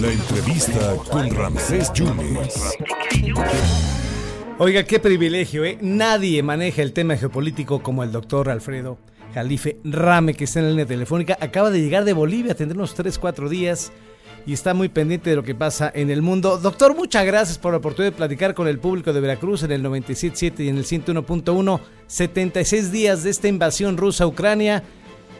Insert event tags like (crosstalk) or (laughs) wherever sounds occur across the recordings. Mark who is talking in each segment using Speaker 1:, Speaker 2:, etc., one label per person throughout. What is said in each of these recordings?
Speaker 1: La entrevista con Ramsés Yunes.
Speaker 2: Oiga, qué privilegio, ¿eh? Nadie maneja el tema geopolítico como el doctor Alfredo Jalife Rame, que está en la línea telefónica. Acaba de llegar de Bolivia, tendremos 3, 4 días y está muy pendiente de lo que pasa en el mundo. Doctor, muchas gracias por la oportunidad de platicar con el público de Veracruz en el 97.7 y en el 101.1. 76 días de esta invasión rusa a Ucrania.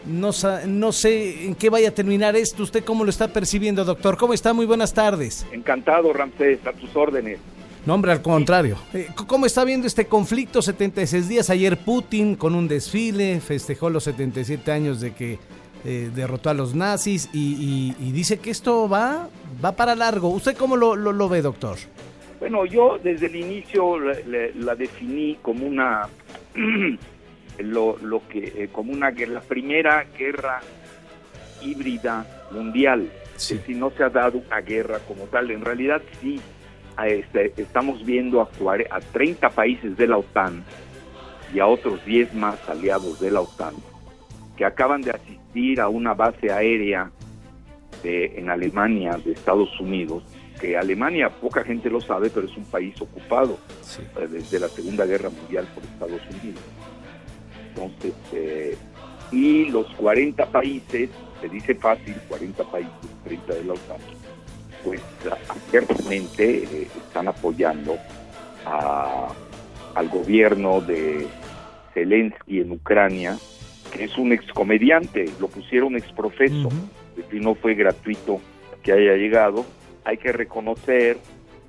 Speaker 2: No, no sé en qué vaya a terminar esto. ¿Usted cómo lo está percibiendo, doctor? ¿Cómo está? Muy buenas tardes.
Speaker 3: Encantado, Ramsés, a tus órdenes.
Speaker 2: No, hombre, al contrario. Eh, ¿Cómo está viendo este conflicto? 76 días. Ayer Putin con un desfile festejó los 77 años de que eh, derrotó a los nazis y, dice que esto va, va para largo. ¿Usted cómo lo, lo, ve, doctor?
Speaker 3: Bueno, yo desde el inicio la, definí como una (clears throat) lo, lo que eh, como una la primera guerra híbrida mundial. Sí. Si no se ha dado una guerra como tal, en realidad sí este, estamos viendo a, a 30 países de la OTAN y a otros 10 más aliados de la OTAN que acaban de asistir a una base aérea de, en Alemania de Estados Unidos, que Alemania poca gente lo sabe, pero es un país ocupado eh, desde la Segunda Guerra Mundial por Estados Unidos. Entonces, eh, y los 40 países, se dice fácil, 40 países, 30 de la OTAN, pues abiertamente eh, están apoyando al gobierno de Zelensky en Ucrania, que es un excomediante, lo pusieron exprofeso, si no fue gratuito que haya llegado, hay que reconocer,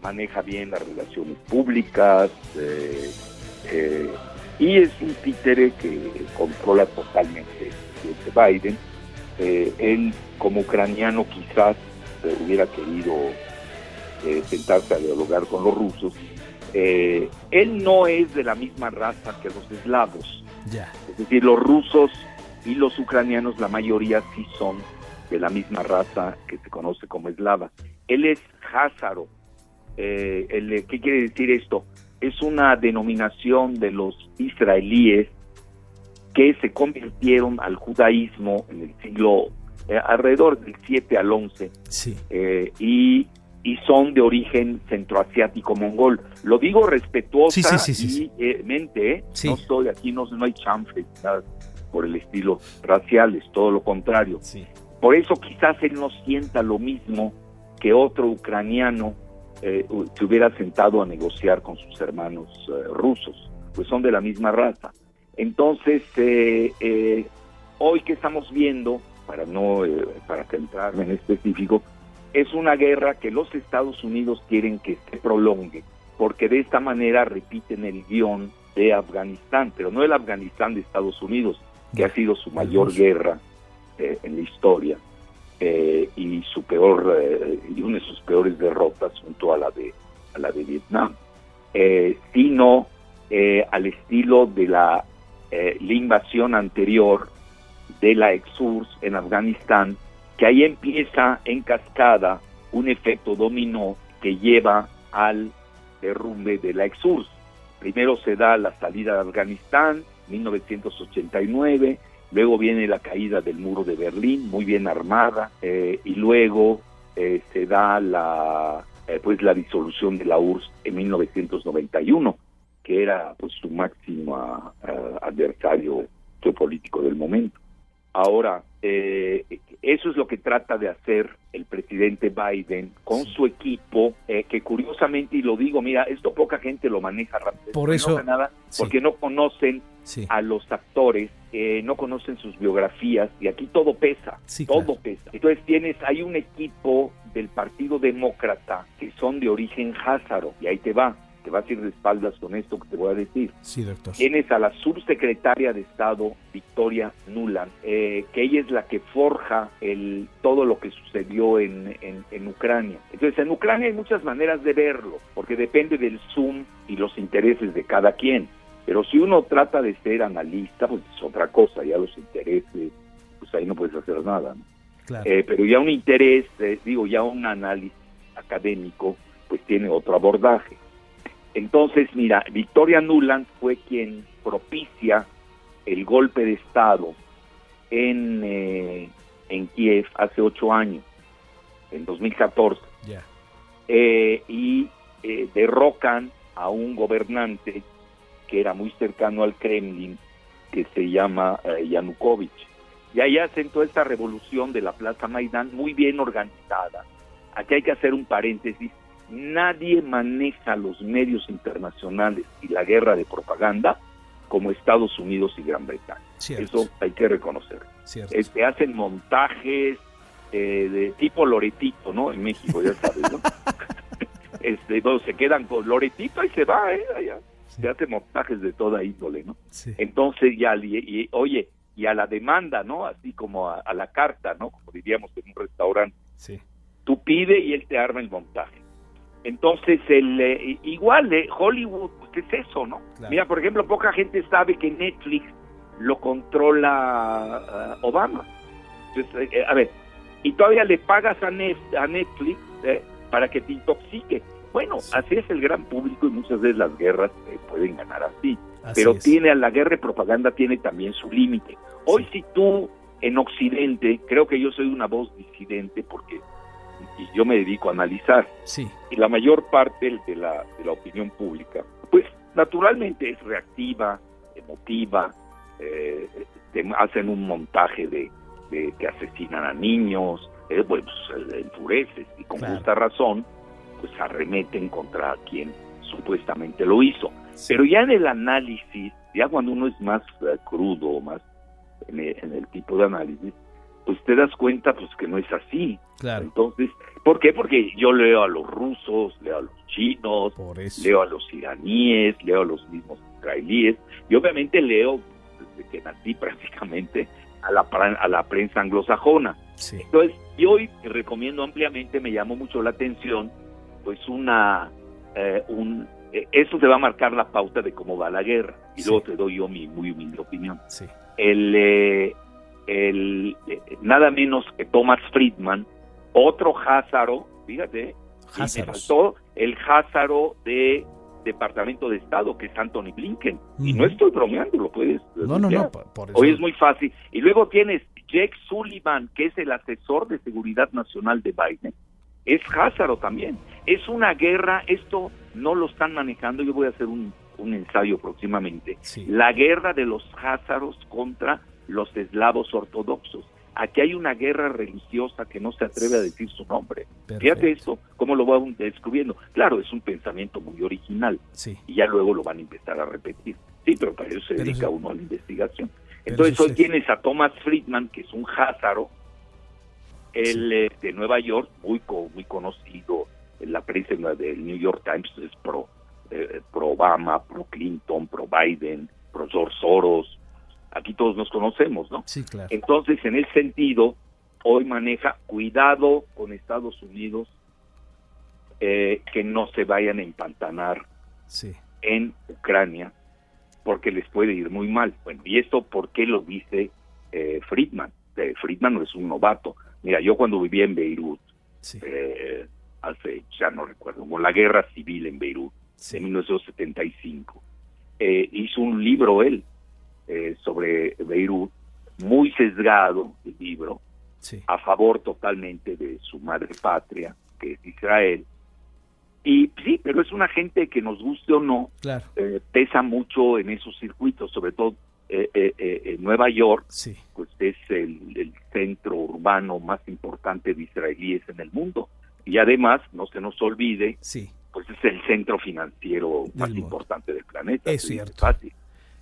Speaker 3: maneja bien las relaciones públicas, eh, eh, y es un títere que controla totalmente Biden. él como ucraniano quizás hubiera querido eh, sentarse a dialogar con los rusos, eh, él no es de la misma raza que los eslavos. Es decir, los rusos y los ucranianos, la mayoría sí son de la misma raza que se conoce como eslava. Él es házaro. Eh, ¿Qué quiere decir esto? Es una denominación de los israelíes que se convirtieron al judaísmo en el siglo eh, alrededor del 7 al 11, eh, y, y son de origen centroasiático mongol. Lo digo respetuosamente, ¿eh? no estoy aquí, no, no hay chanfles por el estilo racial, es todo lo contrario. Por eso quizás él no sienta lo mismo que otro ucraniano eh, se hubiera sentado a negociar con sus hermanos rusos, pues son de la misma raza. Entonces, hoy que estamos viendo para no eh, para centrarme en específico, es una guerra que los Estados Unidos quieren que se prolongue, porque de esta manera repiten el guion de Afganistán, pero no el Afganistán de Estados Unidos, que ha sido su mayor guerra eh, en la historia eh, y su peor y una de sus peores derrotas junto a la de a la de Vietnam, sino al estilo de la, la invasión anterior de la ex-URSS en Afganistán, que ahí empieza en cascada un efecto dominó que lleva al derrumbe de la ex-URSS. Primero se da la salida de Afganistán, 1989, luego viene la caída del muro de Berlín, muy bien armada, eh, y luego eh, se da la, eh, pues la disolución de la URSS en 1991, que era pues su máximo adversario geopolítico del momento. Ahora, eh, eso es lo que trata de hacer el presidente Biden con su equipo, eh, que curiosamente, y lo digo, mira, esto poca gente lo maneja rápido.
Speaker 2: Por eso.
Speaker 3: nada, porque no conocen a los actores, eh, no conocen sus biografías, y aquí todo pesa, todo pesa. Entonces tienes, hay un equipo del Partido Demócrata que son de origen házaro, y ahí te va te vas a ir de espaldas con esto que te voy a decir.
Speaker 2: Sí, doctor.
Speaker 3: Tienes a la subsecretaria de Estado, Victoria Nuland, eh, que ella es la que forja el, todo lo que sucedió en, en, Ucrania. Entonces, en Ucrania hay muchas maneras de verlo, porque depende del Zoom y los intereses de cada quien. Pero si uno trata de ser analista, pues es otra cosa, ya los intereses, pues ahí no puedes hacer nada. Claro. Eh, pero ya un interés, eh, digo, ya un análisis académico, pues tiene otro abordaje. Entonces, mira, Victoria Nuland fue quien propicia el golpe de Estado en, eh, en Kiev hace ocho años, en 2014.
Speaker 2: Ya.
Speaker 3: Eh, y eh, derrocan a un gobernante que era muy cercano al Kremlin, que se llama eh, Yanukovych. Y ahí hacen toda esta revolución de la Plaza Maidán muy bien organizada. Aquí hay que hacer un paréntesis. Nadie maneja los medios internacionales y la guerra de propaganda como Estados Unidos y Gran Bretaña.
Speaker 2: Cierto.
Speaker 3: Eso hay que reconocer. Este, hacen montajes eh, de tipo Loretito, ¿no? En México, ya sabes, ¿no? (laughs) este, no, se quedan con Loretito y se va, ¿eh? Allá.
Speaker 2: Sí.
Speaker 3: Se hacen montajes de toda índole, ¿no?
Speaker 2: Sí.
Speaker 3: Entonces ya, y, y, oye, y a la demanda, ¿no? Así como a, a, la carta, ¿no? Como diríamos en un restaurante.
Speaker 2: Sí.
Speaker 3: Tú pide y él te arma el montaje. Entonces, el, eh, igual, eh, Hollywood, pues es eso, ¿no?
Speaker 2: Claro.
Speaker 3: Mira, por ejemplo, poca gente sabe que Netflix lo controla uh, Obama. Entonces, eh, a ver, y todavía le pagas a, Nef a Netflix eh, para que te intoxique. Bueno,
Speaker 2: Sí.
Speaker 3: así es el gran público y muchas veces las guerras eh, pueden ganar así.
Speaker 2: Así
Speaker 3: Pero
Speaker 2: es.
Speaker 3: tiene la guerra de propaganda tiene también su límite. Hoy
Speaker 2: Sí.
Speaker 3: si tú en Occidente, creo que yo soy una voz disidente porque y yo me dedico a analizar
Speaker 2: Sí.
Speaker 3: y la mayor parte de la, de la opinión pública, pues naturalmente es reactiva, emotiva, eh, te hacen un montaje de, de que asesinan a niños, eh, pues eh, enfureces y con
Speaker 2: Claro.
Speaker 3: justa razón, pues arremeten contra quien supuestamente lo hizo.
Speaker 2: Sí.
Speaker 3: Pero ya en el análisis, ya cuando uno es más eh, crudo, más en el, en el tipo de análisis, pues te das cuenta pues que no es así.
Speaker 2: Claro.
Speaker 3: Entonces, ¿por qué? Porque yo leo a los rusos, leo a los chinos, leo a los iraníes, leo a los mismos israelíes y obviamente leo desde que nací (laughs) prácticamente a la, a la prensa anglosajona.
Speaker 2: Sí.
Speaker 3: Entonces, y hoy te recomiendo ampliamente, me llamó mucho la atención, pues una, eh, un, eh, eso te va a marcar la pauta de cómo va la guerra y
Speaker 2: Sí.
Speaker 3: luego te doy yo mi muy humilde opinión.
Speaker 2: Sí.
Speaker 3: El, eh, el eh, nada menos que Thomas Friedman, otro Házaro, fíjate, y me faltó el Házaro de Departamento de Estado, que es Anthony Blinken. Y no estoy bromeando, lo puedes.
Speaker 2: No, no, no. Por, por eso.
Speaker 3: Hoy es muy fácil. Y luego tienes Jake Sullivan, que es el asesor de seguridad nacional de Biden. Es Házaro también. Es una guerra, esto no lo están manejando. Yo voy a hacer un, un ensayo próximamente.
Speaker 2: Sí.
Speaker 3: La guerra de los Házaros contra los eslavos ortodoxos. Aquí hay una guerra religiosa que no se atreve a decir su nombre.
Speaker 2: Perfecto.
Speaker 3: Fíjate esto, cómo lo van descubriendo. Claro, es un pensamiento muy original
Speaker 2: Sí.
Speaker 3: y ya luego lo van a empezar a repetir. Sí, pero para eso se
Speaker 2: Pero
Speaker 3: dedica
Speaker 2: eso-
Speaker 3: uno a la investigación. Entonces hoy tienes a Thomas Friedman, que es un házaro, el eh, de Nueva York, muy muy conocido en la prensa del New York Times, es pro, eh, pro Obama, pro Clinton, pro Biden, pro George Soros. Aquí todos nos conocemos, ¿no?
Speaker 2: Sí, claro.
Speaker 3: Entonces, en ese sentido, hoy maneja cuidado con Estados Unidos, eh, que no se vayan a empantanar
Speaker 2: Sí.
Speaker 3: en Ucrania, porque les puede ir muy mal. Bueno, ¿y esto por qué lo dice eh, Friedman? Eh, Friedman no es un novato. Mira, yo cuando vivía en Beirut,
Speaker 2: Sí.
Speaker 3: eh, hace, ya no recuerdo, con la guerra civil en Beirut, en
Speaker 2: Sí.
Speaker 3: 1975, eh, hizo un libro él eh, sobre Beirut, muy sesgado el libro,
Speaker 2: Sí.
Speaker 3: a favor totalmente de su madre patria, que es Israel. Y sí, pero es una gente que nos guste o no,
Speaker 2: Claro.
Speaker 3: eh, pesa mucho en esos circuitos, sobre todo eh, eh, eh, en Nueva York,
Speaker 2: Sí.
Speaker 3: pues es el centro urbano más importante de israelíes en el mundo. Y además, no se nos olvide,
Speaker 2: Sí.
Speaker 3: pues es el centro financiero más
Speaker 2: mundo.
Speaker 3: importante del planeta.
Speaker 2: Es
Speaker 3: de
Speaker 2: cierto.
Speaker 3: Fácil,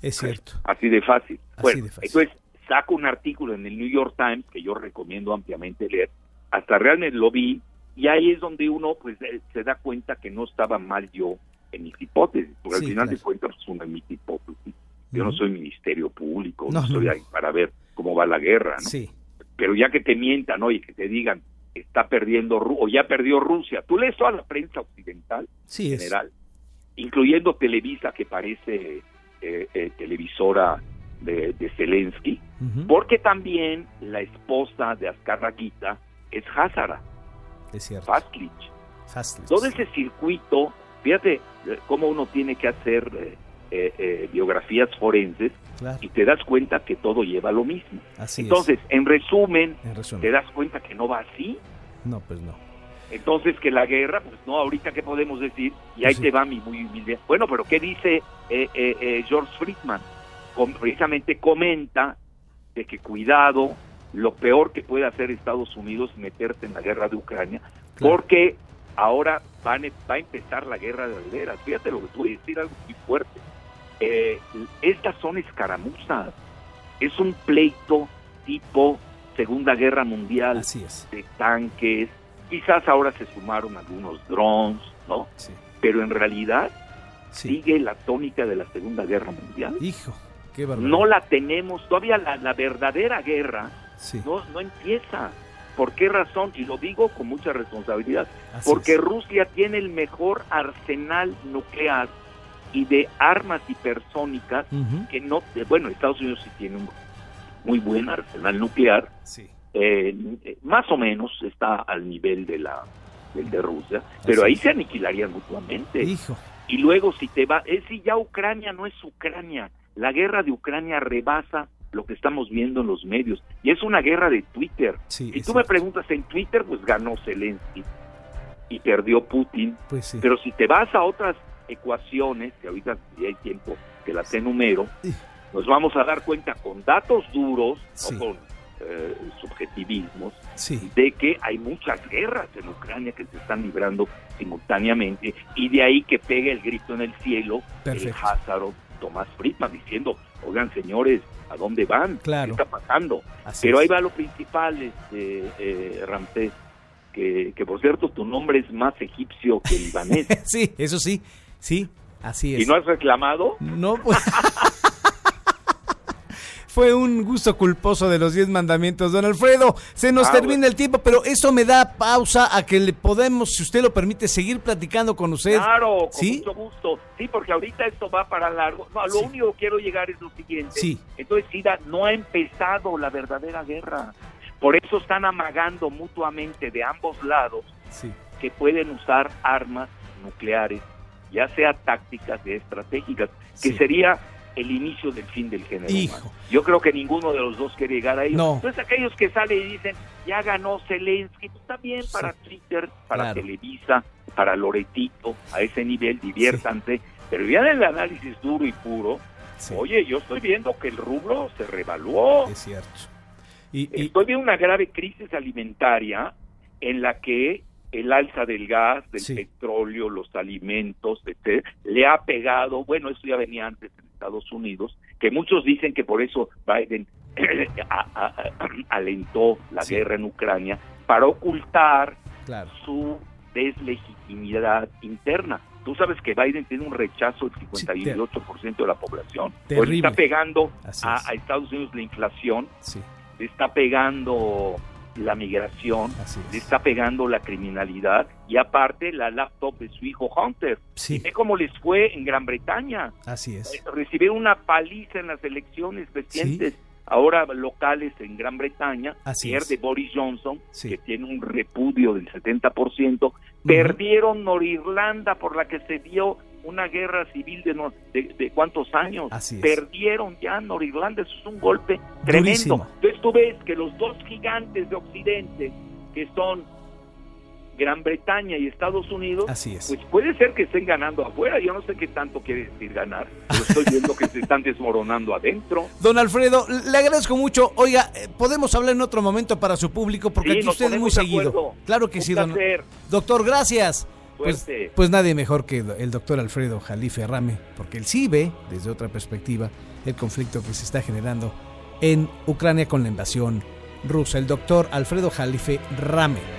Speaker 2: Es cierto.
Speaker 3: así de fácil.
Speaker 2: Así
Speaker 3: bueno,
Speaker 2: de fácil.
Speaker 3: entonces saco un artículo en el New York Times que yo recomiendo ampliamente leer. Hasta realmente lo vi y ahí es donde uno pues eh, se da cuenta que no estaba mal yo en mis hipótesis, porque
Speaker 2: Sí,
Speaker 3: al final
Speaker 2: claro.
Speaker 3: de cuentas es una de mis hipótesis. Yo no soy ministerio público,
Speaker 2: No,
Speaker 3: no, soy ahí para ver cómo va la guerra, ¿no?
Speaker 2: Sí.
Speaker 3: Pero ya que te mientan. Y que te digan, está perdiendo, o ya perdió Rusia. Tú lees toda la prensa occidental,
Speaker 2: Sí,
Speaker 3: en general, incluyendo Televisa, que parece eh, eh, televisora de, de Zelensky, porque también la esposa de Azcarraquita es Hazara,
Speaker 2: Es cierto.
Speaker 3: Fastlich.
Speaker 2: Fast.
Speaker 3: Todo ese circuito, fíjate eh, cómo uno tiene que hacer eh, eh, biografías forenses y te das cuenta que todo lleva lo mismo. Entonces, en resumen, te das cuenta que no va así.
Speaker 2: No, pues no.
Speaker 3: Entonces, que la guerra, pues no, ahorita qué podemos decir, y ahí te va mi muy humilde. Bueno, pero ¿qué dice eh, eh, eh, George Friedman? precisamente comenta de que cuidado, lo peor que puede hacer Estados Unidos es meterte en la guerra de Ucrania, porque ahora van, va a empezar la guerra de alderas. Fíjate lo que tú voy a decir, algo muy fuerte. Eh, estas son escaramuzas, es un pleito tipo Segunda Guerra Mundial de tanques, quizás ahora se sumaron algunos drones, ¿no? Pero en realidad sigue la tónica de la Segunda Guerra Mundial.
Speaker 2: Hijo,
Speaker 3: no la tenemos, todavía la, verdadera guerra no, no empieza. ¿Por qué razón? Y lo digo con mucha responsabilidad. porque Rusia tiene el mejor arsenal nuclear y de armas hipersónicas que no... Bueno, Estados Unidos sí tiene un muy buen arsenal nuclear. Eh, más o menos está al nivel de la del de Rusia, pero ahí se aniquilarían mutuamente. Y luego si te va, es si ya Ucrania no es Ucrania, la guerra de Ucrania rebasa lo que estamos viendo en los medios. Y es una guerra de Twitter. si tú me preguntas en Twitter, pues ganó Zelensky y perdió Putin.
Speaker 2: Pues
Speaker 3: Pero si te vas a otras ecuaciones, que ahorita hay tiempo que las enumero, nos vamos a dar cuenta con datos duros, o con eh, subjetivismos, de que hay muchas guerras en Ucrania que se están librando simultáneamente y de ahí que pega el grito en el cielo el Házaro Tomás Friedman diciendo, oigan señores, ¿a dónde van?
Speaker 2: Claro.
Speaker 3: ¿Qué está pasando? Pero ahí va lo principal, este, eh, Ramsés, que, que por cierto tu nombre es más egipcio que (laughs) libanés.
Speaker 2: sí, eso sí, sí, así es.
Speaker 3: ¿Y no has reclamado?
Speaker 2: No, pues... (laughs) fue un gusto culposo de los diez mandamientos, don Alfredo. Se nos ah, termina el tiempo, pero eso me da pausa a que le podemos, si usted lo permite, seguir platicando con usted.
Speaker 3: Claro, con mucho gusto. Sí, porque ahorita esto va para largo. No, lo único que quiero llegar es lo siguiente.
Speaker 2: Sí.
Speaker 3: Entonces, Sida, no ha empezado la verdadera guerra. Por eso están amagando mutuamente de ambos lados que pueden usar armas nucleares, ya sea tácticas y estratégicas, que sería el inicio del fin del género
Speaker 2: Hijo.
Speaker 3: Yo creo que ninguno de los dos quiere llegar ahí.
Speaker 2: No.
Speaker 3: Entonces aquellos que salen y dicen, ya ganó Zelensky, pues está bien para Twitter, para Televisa, para Loretito, a ese nivel, diviértanse. Pero ya en el análisis duro y puro, oye, yo estoy viendo que el rubro se revaluó.
Speaker 2: Es cierto.
Speaker 3: Y, Estoy viendo una grave crisis alimentaria en la que el alza del gas, del petróleo, los alimentos, etc., le ha pegado, bueno, eso ya venía antes en Estados Unidos, que muchos dicen que por eso Biden (clears throat) alentó la guerra en Ucrania, para ocultar su deslegitimidad interna. Tú sabes que Biden tiene un rechazo del 58% de la población. está pegando a, Estados Unidos la inflación, está pegando la migración, le está pegando la criminalidad y aparte la laptop de su hijo Hunter.
Speaker 2: Sí.
Speaker 3: Ve cómo les fue en Gran Bretaña.
Speaker 2: Así es.
Speaker 3: Eh, recibieron una paliza en las elecciones recientes. Ahora locales en Gran Bretaña,
Speaker 2: Así
Speaker 3: de Boris Johnson, que tiene un repudio del 70%, perdieron Norirlanda por la que se dio una guerra civil de, de, cuántos años. Perdieron ya Norirlanda, eso es un golpe tremendo. Entonces tú ves que los dos gigantes de Occidente, que son Gran Bretaña y Estados Unidos, pues puede ser que estén ganando afuera. Yo no sé qué tanto quiere decir ganar, pero estoy viendo que se están desmoronando adentro. (laughs)
Speaker 2: Don Alfredo, le agradezco mucho. Oiga, eh, podemos hablar en otro momento para su público porque aquí usted es muy seguido. Claro que sí, don. Doctor, gracias. Pues, pues, nadie mejor que el doctor Alfredo Jalife Rame, porque él sí ve desde otra perspectiva el conflicto que se está generando en Ucrania con la invasión rusa. El doctor Alfredo Jalife Rame.